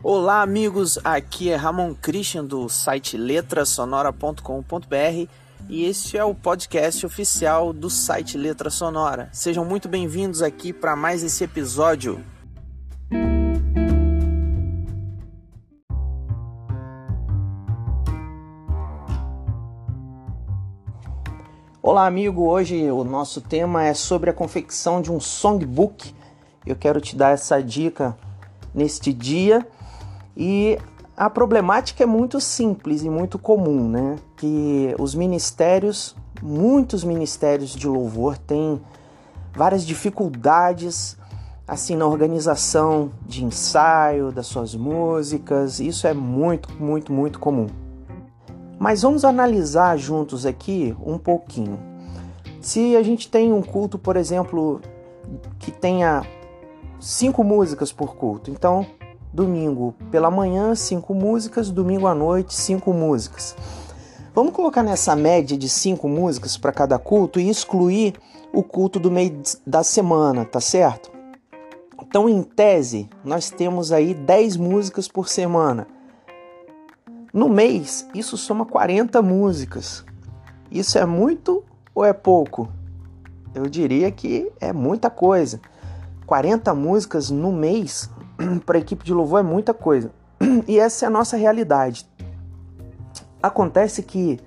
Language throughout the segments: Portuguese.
Olá, amigos. Aqui é Ramon Christian do site letrasonora.com.br e este é o podcast oficial do site Letra Sonora. Sejam muito bem-vindos aqui para mais esse episódio. Olá, amigo. Hoje o nosso tema é sobre a confecção de um songbook. Eu quero te dar essa dica neste dia e a problemática é muito simples e muito comum, né? Que os ministérios, muitos ministérios de louvor têm várias dificuldades assim na organização de ensaio das suas músicas. Isso é muito, muito, muito comum. Mas vamos analisar juntos aqui um pouquinho. Se a gente tem um culto, por exemplo, que tenha cinco músicas por culto, então domingo pela manhã, cinco músicas, domingo à noite, cinco músicas. Vamos colocar nessa média de cinco músicas para cada culto e excluir o culto do meio da semana, tá certo? Então, em tese, nós temos aí 10 músicas por semana. No mês, isso soma 40 músicas. Isso é muito ou é pouco? Eu diria que é muita coisa. 40 músicas no mês para a equipe de louvor é muita coisa. E essa é a nossa realidade. Acontece que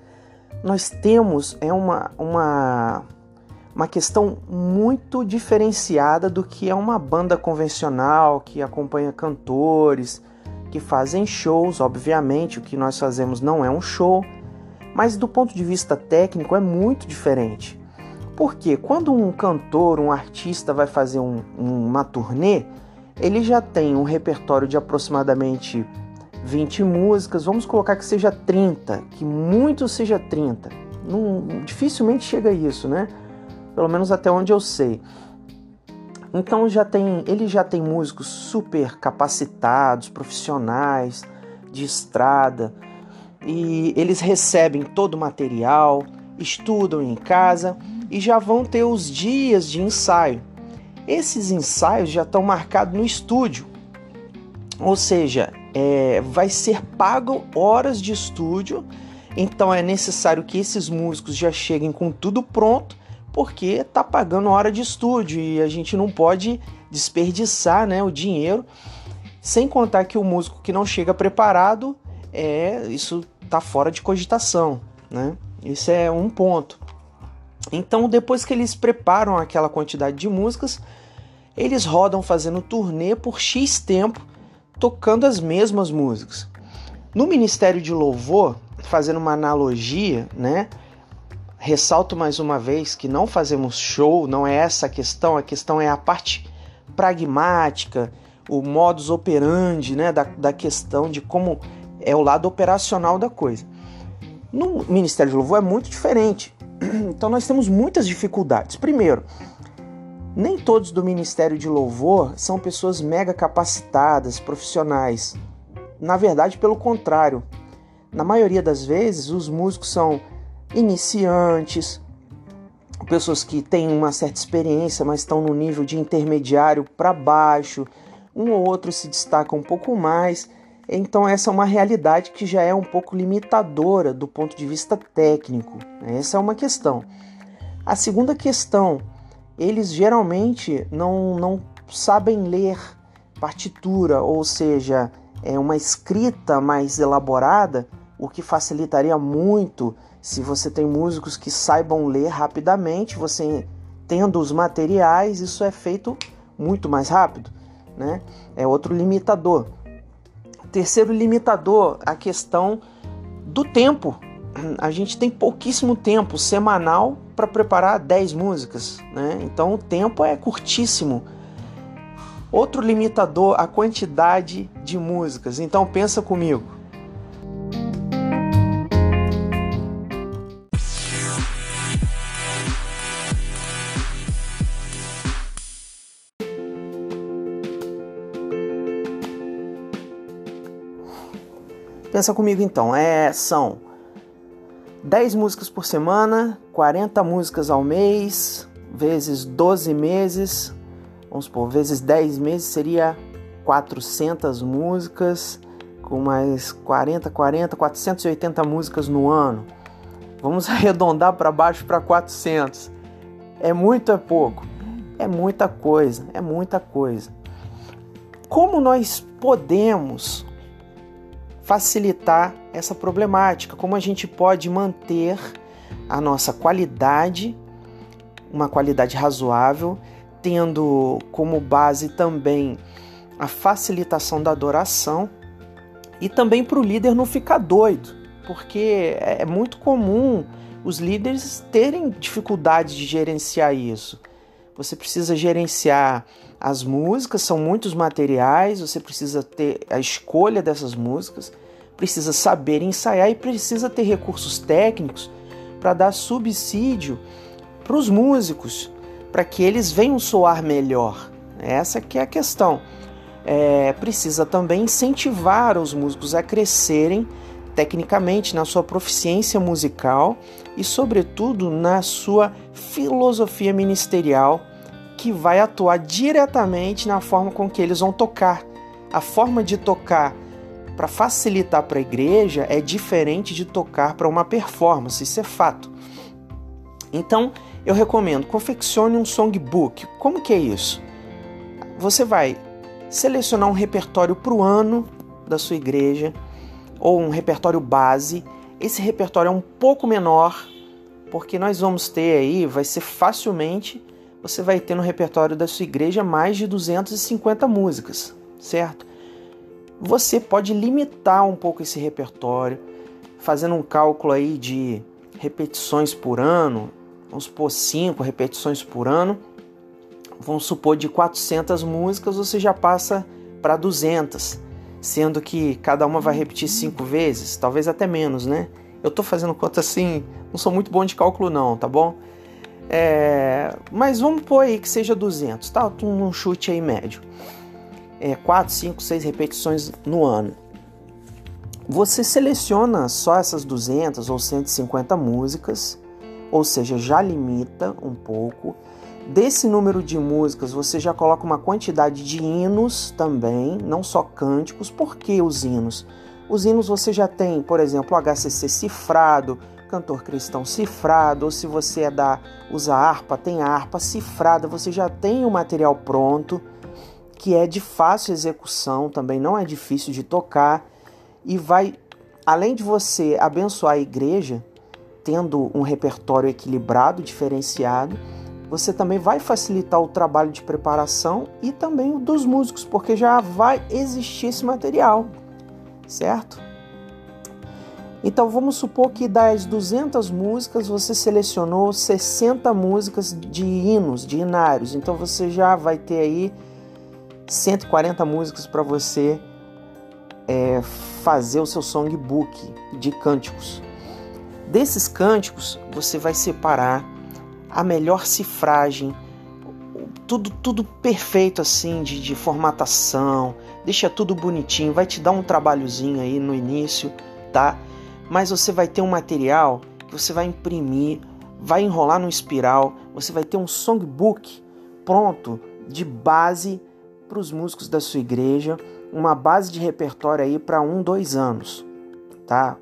nós temos é uma, uma, uma questão muito diferenciada do que é uma banda convencional que acompanha cantores, que fazem shows. Obviamente, o que nós fazemos não é um show, mas do ponto de vista técnico é muito diferente. Porque quando um cantor, um artista vai fazer um, uma turnê, ele já tem um repertório de aproximadamente 20 músicas, vamos colocar que seja 30, que muito seja 30. Não, dificilmente chega a isso, né? Pelo menos até onde eu sei. Então já tem, ele já tem músicos super capacitados, profissionais de estrada, e eles recebem todo o material, estudam em casa e já vão ter os dias de ensaio. Esses ensaios já estão marcados no estúdio, ou seja, é, vai ser pago horas de estúdio, então é necessário que esses músicos já cheguem com tudo pronto, porque está pagando hora de estúdio e a gente não pode desperdiçar né, o dinheiro, sem contar que o músico que não chega preparado, é isso está fora de cogitação, né? Isso é um ponto. Então, depois que eles preparam aquela quantidade de músicas, eles rodam fazendo turnê por X tempo, tocando as mesmas músicas. No Ministério de Louvor, fazendo uma analogia, né? Ressalto mais uma vez que não fazemos show, não é essa a questão, a questão é a parte pragmática, o modus operandi, né, da, da questão de como é o lado operacional da coisa. No Ministério de Louvor é muito diferente. Então nós temos muitas dificuldades. Primeiro, nem todos do Ministério de Louvor são pessoas mega capacitadas, profissionais. Na verdade, pelo contrário. Na maioria das vezes, os músicos são iniciantes, pessoas que têm uma certa experiência, mas estão no nível de intermediário para baixo. Um ou outro se destaca um pouco mais. Então, essa é uma realidade que já é um pouco limitadora do ponto de vista técnico. Essa é uma questão. A segunda questão, eles geralmente não, não sabem ler partitura, ou seja, é uma escrita mais elaborada, o que facilitaria muito se você tem músicos que saibam ler rapidamente, você tendo os materiais, isso é feito muito mais rápido, né? É outro limitador. Terceiro limitador, a questão do tempo. A gente tem pouquíssimo tempo semanal para preparar 10 músicas, né? Então o tempo é curtíssimo. Outro limitador, a quantidade de músicas. Então pensa comigo. Pensa comigo então, é, são 10 músicas por semana, 40 músicas ao mês, vezes 12 meses, vamos supor, vezes 10 meses seria 400 músicas, com mais 40, 40, 480 músicas no ano. Vamos arredondar para baixo para 400. É muito é pouco? É muita coisa, é muita coisa. Como nós podemos facilitar essa problemática? Como a gente pode manter a nossa qualidade, uma qualidade razoável, tendo como base também a facilitação da adoração e também para o líder não ficar doido, porque é muito comum os líderes terem dificuldade de gerenciar isso. Você precisa gerenciar as músicas, são muitos materiais, você precisa ter a escolha dessas músicas, precisa saber ensaiar e precisa ter recursos técnicos para dar subsídio para os músicos, para que eles venham soar melhor. Essa que é a questão. É, precisa também incentivar os músicos a crescerem tecnicamente na sua proficiência musical e, sobretudo, na sua filosofia ministerial, que vai atuar diretamente na forma com que eles vão tocar. A forma de tocar para facilitar para a igreja é diferente de tocar para uma performance, isso é fato. Então, eu recomendo, confeccione um songbook. Como que é isso? Você vai selecionar um repertório para o ano da sua igreja ou um repertório base. Esse repertório é um pouco menor, porque nós vamos ter aí, vai ser facilmente, você vai ter no repertório da sua igreja mais de 250 músicas, certo? Você pode limitar um pouco esse repertório, fazendo um cálculo aí de repetições por ano, vamos supor 5 repetições por ano, vamos supor de 400 músicas, você já passa para 200 sendo que cada uma vai repetir cinco vezes, talvez até menos, né? Eu tô fazendo conta assim, não sou muito bom de cálculo não, tá bom? É, mas vamos pôr aí que seja 200, tá? Um chute aí médio. É, 4, 5, 6 repetições no ano. Você seleciona só essas 200 ou 150 músicas, ou seja, já limita um pouco Desse número de músicas, você já coloca uma quantidade de hinos também, não só cânticos. Por que os hinos? Os hinos você já tem, por exemplo, o HCC cifrado, cantor cristão cifrado, ou se você é da usa harpa, tem a harpa cifrada, você já tem o material pronto, que é de fácil execução, também não é difícil de tocar e vai além de você abençoar a igreja, tendo um repertório equilibrado, diferenciado, você também vai facilitar o trabalho de preparação e também o dos músicos, porque já vai existir esse material, certo? Então vamos supor que das 200 músicas você selecionou 60 músicas de hinos, de inários. Então você já vai ter aí 140 músicas para você é, fazer o seu songbook de cânticos. Desses cânticos você vai separar a melhor cifragem, tudo tudo perfeito assim de, de formatação, deixa tudo bonitinho, vai te dar um trabalhozinho aí no início, tá? Mas você vai ter um material que você vai imprimir, vai enrolar no espiral, você vai ter um songbook pronto de base para os músicos da sua igreja, uma base de repertório aí para um, dois anos, tá?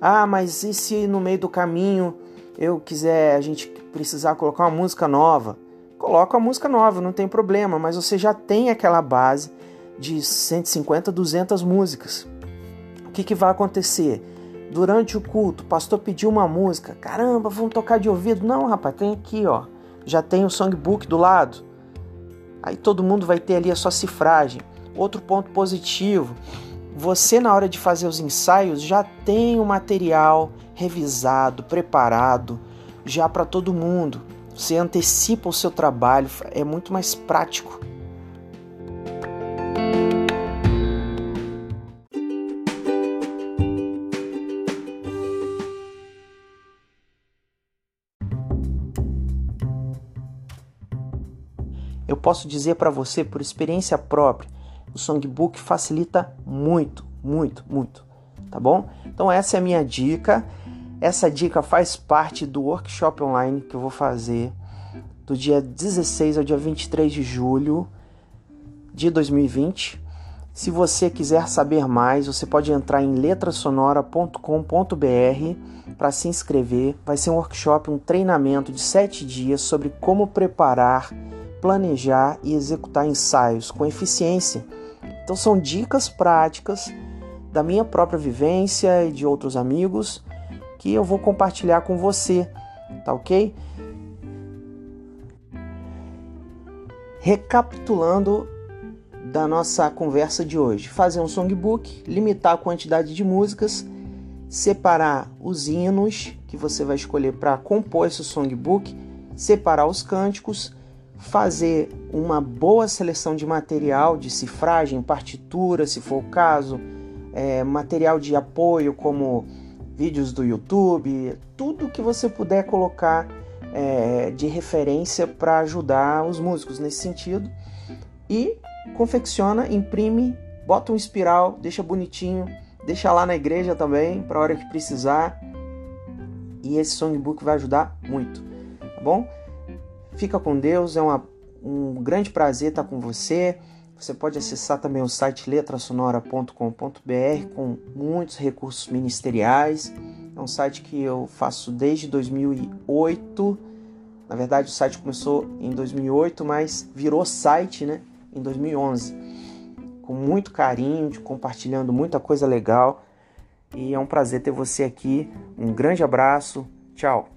Ah, mas e se no meio do caminho eu quiser, a gente precisar colocar uma música nova, coloca a música nova, não tem problema, mas você já tem aquela base de 150, 200 músicas. O que, que vai acontecer? Durante o culto, o pastor pediu uma música. Caramba, vamos tocar de ouvido? Não, rapaz, tem aqui, ó. Já tem o songbook do lado. Aí todo mundo vai ter ali a sua cifragem. Outro ponto positivo, você na hora de fazer os ensaios já tem o material revisado, preparado, já para todo mundo. Você antecipa o seu trabalho, é muito mais prático. Posso dizer para você, por experiência própria, o Songbook facilita muito, muito, muito, tá bom? Então essa é a minha dica. Essa dica faz parte do workshop online que eu vou fazer do dia 16 ao dia 23 de julho de 2020. Se você quiser saber mais, você pode entrar em letrasonora.com.br para se inscrever. Vai ser um workshop, um treinamento de sete dias sobre como preparar, planejar e executar ensaios com eficiência. Então são dicas práticas da minha própria vivência e de outros amigos que eu vou compartilhar com você, tá ok? Recapitulando da nossa conversa de hoje: fazer um songbook, limitar a quantidade de músicas, separar os hinos que você vai escolher para compor esse songbook, separar os cânticos, fazer uma boa seleção de material de cifragem, partitura, se for o caso é, material de apoio como vídeos do YouTube, tudo que você puder colocar é, de referência para ajudar os músicos nesse sentido. E confecciona, imprime, bota um espiral, deixa bonitinho, deixa lá na igreja também para a hora que precisar. E esse songbook vai ajudar muito, tá bom? Fica com Deus, é uma, um grande prazer estar com você. Você pode acessar também o site letrasonora.com.br com muitos recursos ministeriais. É um site que eu faço desde 2008. Na verdade, o site começou em 2008, mas virou site, né, em 2011. Com muito carinho, compartilhando muita coisa legal. E é um prazer ter você aqui. Um grande abraço. Tchau.